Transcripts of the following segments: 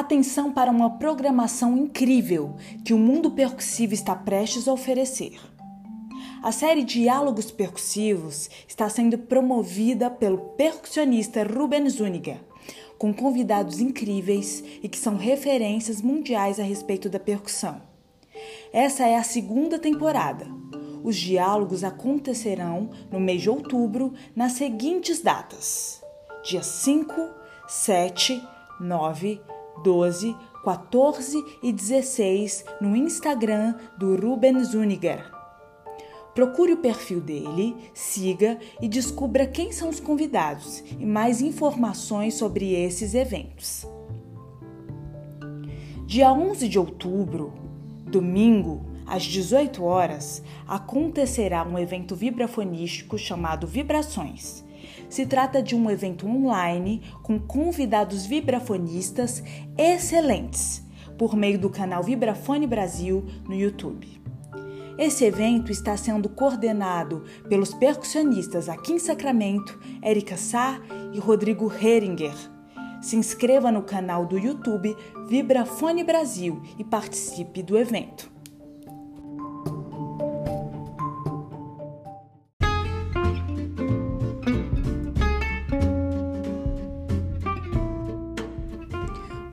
Atenção para uma programação incrível que o mundo percussivo está prestes a oferecer. A série Diálogos Percussivos está sendo promovida pelo percussionista Ruben Zuniga, com convidados incríveis e que são referências mundiais a respeito da percussão. Essa é a segunda temporada. Os diálogos acontecerão no mês de outubro nas seguintes datas: dia 5, 7, 9, 12, 14 e 16 no Instagram do Ruben Zuniger. Procure o perfil dele, siga e descubra quem são os convidados e mais informações sobre esses eventos. Dia 11 de outubro, domingo, às 18 horas, acontecerá um evento vibrafonístico chamado Vibrações se trata de um evento online com convidados vibrafonistas excelentes por meio do canal Vibrafone Brasil no YouTube. Esse evento está sendo coordenado pelos percussionistas aqui em Sacramento, Erika Sá e Rodrigo Heringer. Se inscreva no canal do YouTube Vibrafone Brasil e participe do evento.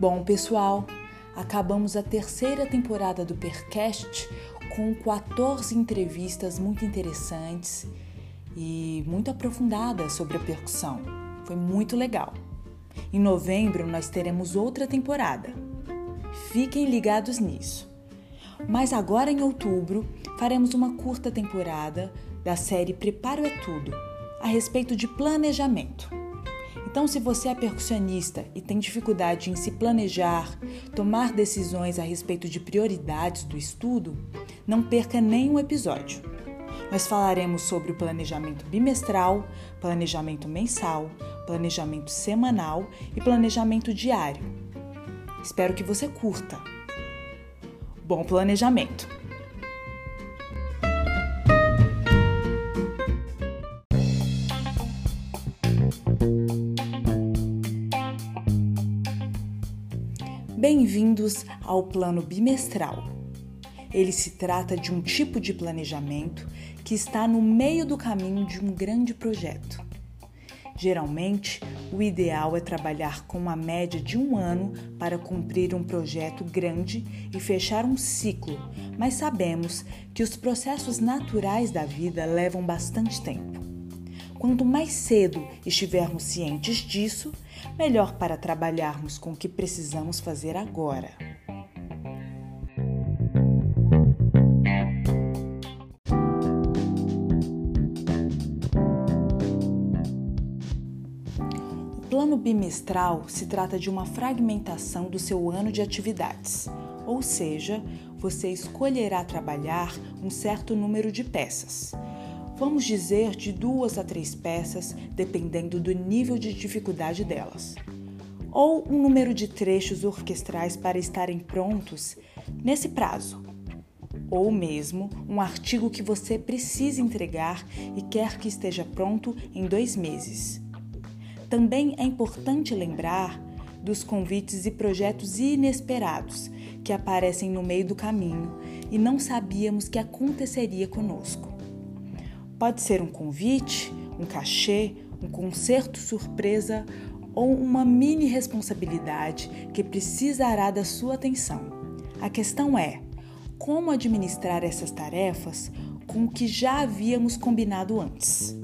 Bom, pessoal, acabamos a terceira temporada do Percast com 14 entrevistas muito interessantes e muito aprofundadas sobre a percussão. Foi muito legal. Em novembro nós teremos outra temporada. Fiquem ligados nisso. Mas agora em outubro faremos uma curta temporada da série Preparo é Tudo, a respeito de planejamento. Então, se você é percussionista e tem dificuldade em se planejar, tomar decisões a respeito de prioridades do estudo, não perca nenhum episódio. Nós falaremos sobre o planejamento bimestral, planejamento mensal, planejamento semanal e planejamento diário. Espero que você curta. Bom planejamento! Bem-vindos ao plano bimestral. Ele se trata de um tipo de planejamento que está no meio do caminho de um grande projeto. Geralmente, o ideal é trabalhar com uma média de um ano para cumprir um projeto grande e fechar um ciclo, mas sabemos que os processos naturais da vida levam bastante tempo. Quanto mais cedo estivermos cientes disso, melhor para trabalharmos com o que precisamos fazer agora. O plano bimestral se trata de uma fragmentação do seu ano de atividades, ou seja, você escolherá trabalhar um certo número de peças vamos dizer de duas a três peças, dependendo do nível de dificuldade delas, ou um número de trechos orquestrais para estarem prontos nesse prazo, ou mesmo um artigo que você precisa entregar e quer que esteja pronto em dois meses. Também é importante lembrar dos convites e projetos inesperados que aparecem no meio do caminho e não sabíamos que aconteceria conosco. Pode ser um convite, um cachê, um concerto surpresa ou uma mini responsabilidade que precisará da sua atenção. A questão é como administrar essas tarefas com o que já havíamos combinado antes.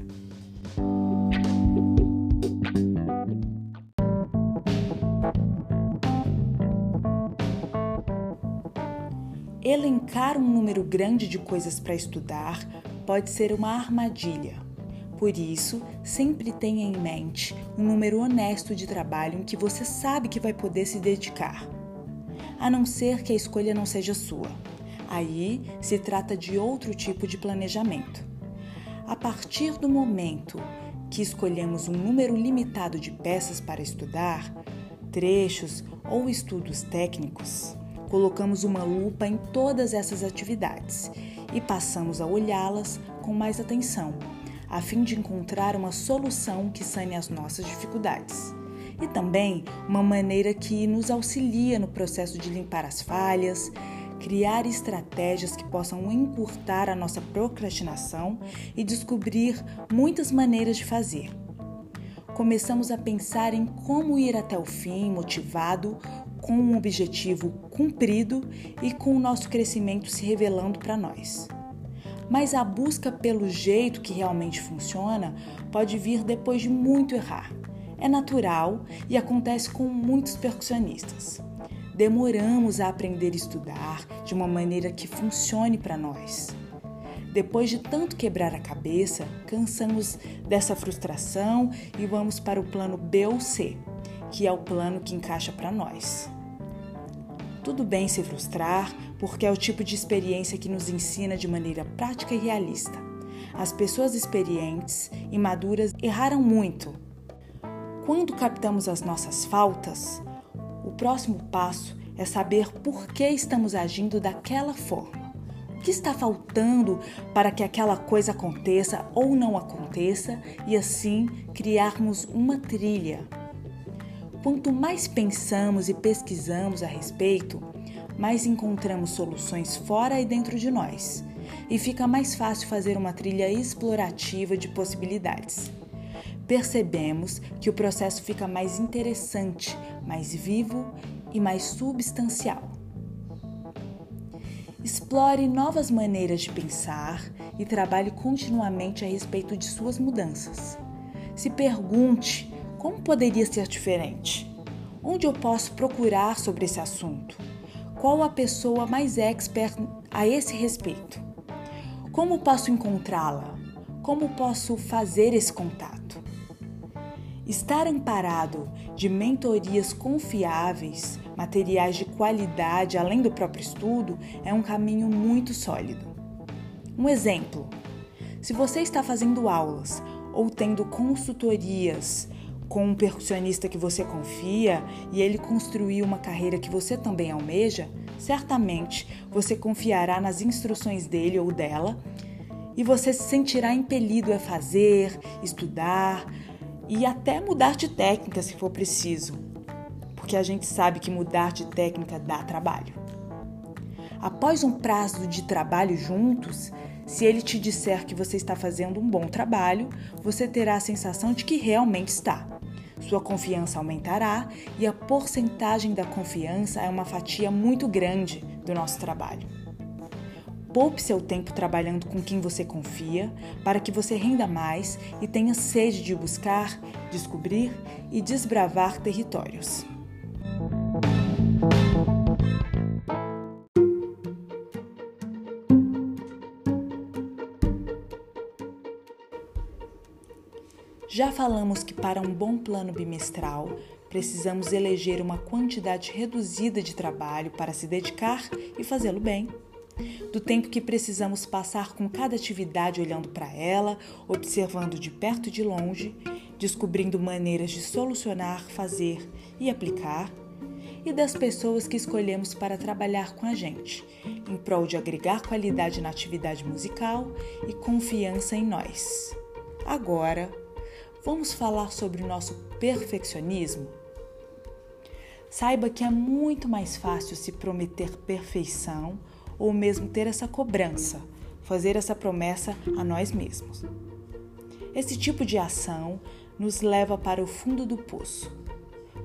Elencar um número grande de coisas para estudar pode ser uma armadilha. Por isso, sempre tenha em mente um número honesto de trabalho em que você sabe que vai poder se dedicar, a não ser que a escolha não seja sua. Aí se trata de outro tipo de planejamento. A partir do momento que escolhemos um número limitado de peças para estudar, trechos ou estudos técnicos, colocamos uma lupa em todas essas atividades e passamos a olhá-las com mais atenção, a fim de encontrar uma solução que sane as nossas dificuldades. E também uma maneira que nos auxilia no processo de limpar as falhas, criar estratégias que possam encurtar a nossa procrastinação e descobrir muitas maneiras de fazer. Começamos a pensar em como ir até o fim motivado, com um objetivo cumprido e com o nosso crescimento se revelando para nós. Mas a busca pelo jeito que realmente funciona pode vir depois de muito errar. É natural e acontece com muitos percussionistas. Demoramos a aprender a estudar de uma maneira que funcione para nós. Depois de tanto quebrar a cabeça, cansamos dessa frustração e vamos para o plano B ou C, que é o plano que encaixa para nós. Tudo bem se frustrar, porque é o tipo de experiência que nos ensina de maneira prática e realista. As pessoas experientes e maduras erraram muito. Quando captamos as nossas faltas, o próximo passo é saber por que estamos agindo daquela forma. O que está faltando para que aquela coisa aconteça ou não aconteça e assim criarmos uma trilha Quanto mais pensamos e pesquisamos a respeito, mais encontramos soluções fora e dentro de nós, e fica mais fácil fazer uma trilha explorativa de possibilidades. Percebemos que o processo fica mais interessante, mais vivo e mais substancial. Explore novas maneiras de pensar e trabalhe continuamente a respeito de suas mudanças. Se pergunte como poderia ser diferente? Onde eu posso procurar sobre esse assunto? Qual a pessoa mais expert a esse respeito? Como posso encontrá-la? Como posso fazer esse contato? Estar amparado de mentorias confiáveis, materiais de qualidade além do próprio estudo, é um caminho muito sólido. Um exemplo: se você está fazendo aulas ou tendo consultorias com um percussionista que você confia e ele construiu uma carreira que você também almeja, certamente você confiará nas instruções dele ou dela e você se sentirá impelido a fazer, estudar e até mudar de técnica se for preciso, porque a gente sabe que mudar de técnica dá trabalho. Após um prazo de trabalho juntos, se ele te disser que você está fazendo um bom trabalho, você terá a sensação de que realmente está. Sua confiança aumentará e a porcentagem da confiança é uma fatia muito grande do nosso trabalho. Poupe seu tempo trabalhando com quem você confia para que você renda mais e tenha sede de buscar, descobrir e desbravar territórios. Já falamos que para um bom plano bimestral, precisamos eleger uma quantidade reduzida de trabalho para se dedicar e fazê-lo bem. Do tempo que precisamos passar com cada atividade olhando para ela, observando de perto e de longe, descobrindo maneiras de solucionar, fazer e aplicar, e das pessoas que escolhemos para trabalhar com a gente, em prol de agregar qualidade na atividade musical e confiança em nós. Agora, vamos falar sobre o nosso perfeccionismo? Saiba que é muito mais fácil se prometer perfeição ou mesmo ter essa cobrança, fazer essa promessa a nós mesmos. Esse tipo de ação nos leva para o fundo do poço,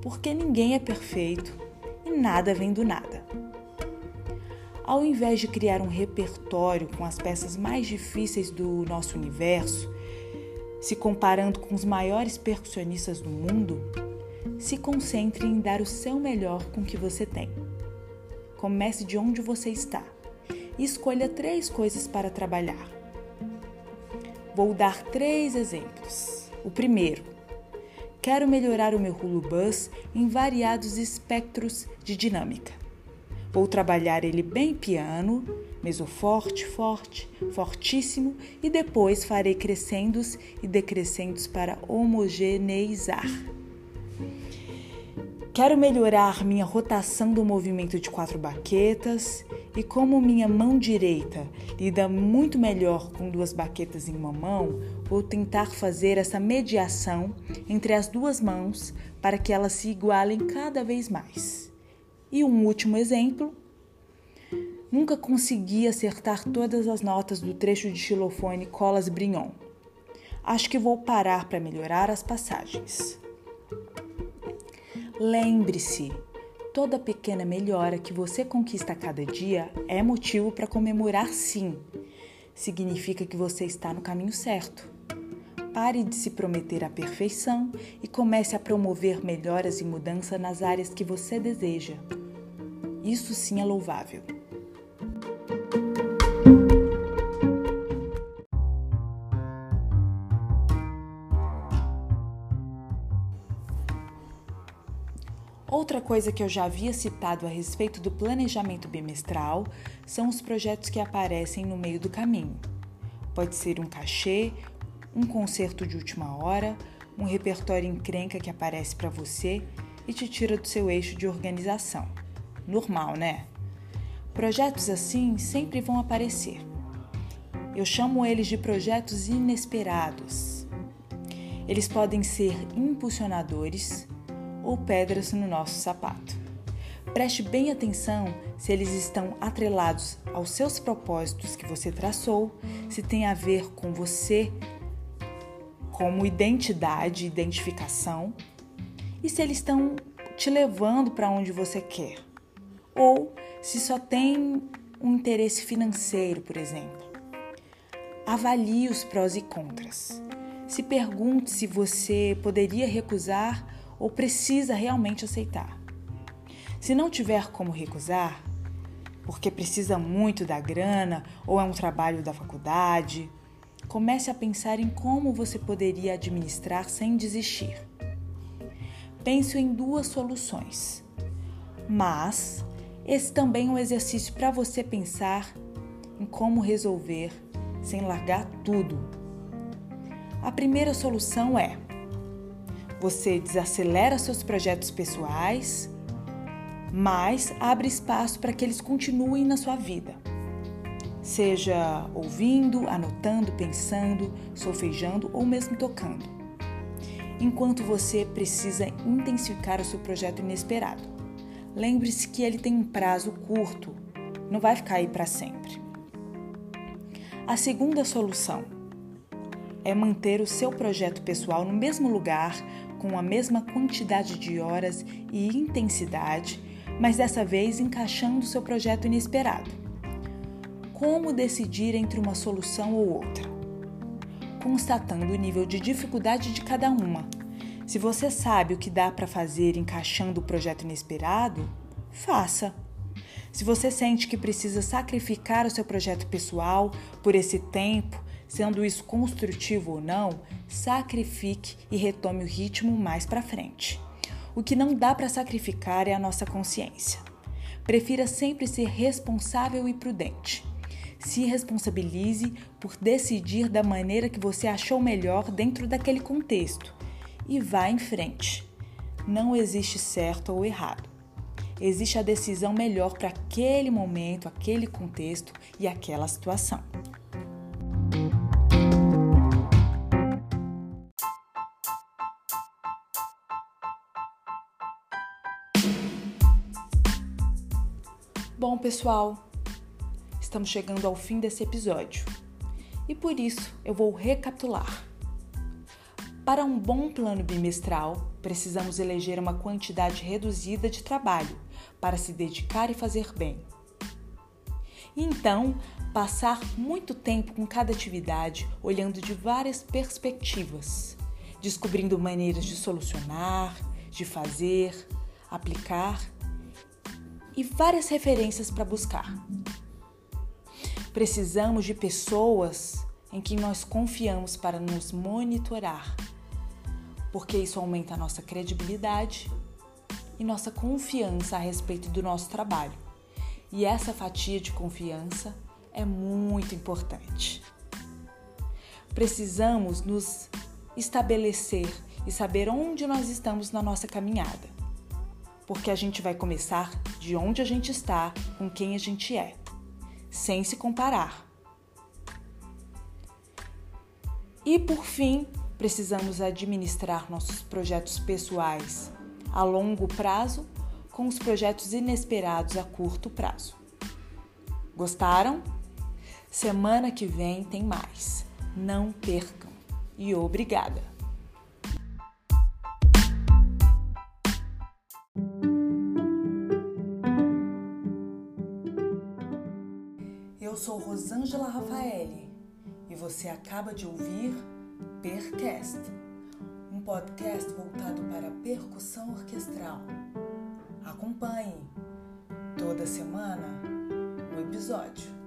porque ninguém é perfeito e nada vem do nada. Ao invés de criar um repertório com as peças mais difíceis do nosso universo, se comparando com os maiores percussionistas do mundo, se concentre em dar o seu melhor com o que você tem. Comece de onde você está e escolha três coisas para trabalhar. Vou dar três exemplos. O primeiro, quero melhorar o meu Hulu Bus em variados espectros de dinâmica. Vou trabalhar ele bem piano, meso forte, forte, fortíssimo e depois farei crescendos e decrescendos para homogeneizar. Quero melhorar minha rotação do movimento de quatro baquetas e como minha mão direita lida muito melhor com duas baquetas em uma mão, vou tentar fazer essa mediação entre as duas mãos para que elas se igualem cada vez mais. E um último exemplo. Nunca consegui acertar todas as notas do trecho de xilofone Colas Brignon. Acho que vou parar para melhorar as passagens. Lembre-se, toda pequena melhora que você conquista a cada dia é motivo para comemorar, sim. Significa que você está no caminho certo. Pare de se prometer a perfeição e comece a promover melhoras e mudança nas áreas que você deseja. Isso sim é louvável. Outra coisa que eu já havia citado a respeito do planejamento bimestral são os projetos que aparecem no meio do caminho. Pode ser um cachê, um concerto de última hora, um repertório encrenca que aparece para você e te tira do seu eixo de organização. Normal, né? Projetos assim sempre vão aparecer. Eu chamo eles de projetos inesperados. Eles podem ser impulsionadores, ou pedras no nosso sapato. Preste bem atenção se eles estão atrelados aos seus propósitos que você traçou, se tem a ver com você como identidade, identificação, e se eles estão te levando para onde você quer. Ou se só tem um interesse financeiro, por exemplo. Avalie os prós e contras. Se pergunte se você poderia recusar ou precisa realmente aceitar. Se não tiver como recusar, porque precisa muito da grana ou é um trabalho da faculdade, comece a pensar em como você poderia administrar sem desistir. Pense em duas soluções, mas esse também é um exercício para você pensar em como resolver sem largar tudo. A primeira solução é você desacelera seus projetos pessoais, mas abre espaço para que eles continuem na sua vida. Seja ouvindo, anotando, pensando, solfejando ou mesmo tocando. Enquanto você precisa intensificar o seu projeto inesperado. Lembre-se que ele tem um prazo curto, não vai ficar aí para sempre. A segunda solução é manter o seu projeto pessoal no mesmo lugar com a mesma quantidade de horas e intensidade, mas dessa vez encaixando seu projeto inesperado. Como decidir entre uma solução ou outra? Constatando o nível de dificuldade de cada uma. Se você sabe o que dá para fazer encaixando o projeto inesperado, faça. Se você sente que precisa sacrificar o seu projeto pessoal por esse tempo Sendo isso construtivo ou não, sacrifique e retome o ritmo mais para frente. O que não dá para sacrificar é a nossa consciência. Prefira sempre ser responsável e prudente. Se responsabilize por decidir da maneira que você achou melhor dentro daquele contexto e vá em frente. Não existe certo ou errado. Existe a decisão melhor para aquele momento, aquele contexto e aquela situação. Bom, pessoal, estamos chegando ao fim desse episódio e por isso eu vou recapitular. Para um bom plano bimestral, precisamos eleger uma quantidade reduzida de trabalho para se dedicar e fazer bem. Então, passar muito tempo com cada atividade, olhando de várias perspectivas, descobrindo maneiras de solucionar, de fazer, aplicar e várias referências para buscar. Precisamos de pessoas em quem nós confiamos para nos monitorar, porque isso aumenta a nossa credibilidade e nossa confiança a respeito do nosso trabalho. E essa fatia de confiança é muito importante. Precisamos nos estabelecer e saber onde nós estamos na nossa caminhada, porque a gente vai começar de onde a gente está, com quem a gente é, sem se comparar. E por fim, precisamos administrar nossos projetos pessoais a longo prazo com os projetos inesperados a curto prazo. Gostaram? Semana que vem tem mais. Não percam. E obrigada! Eu sou Rosângela Rafaeli e você acaba de ouvir Percast, um podcast voltado para percussão orquestral. Acompanhe toda semana o episódio.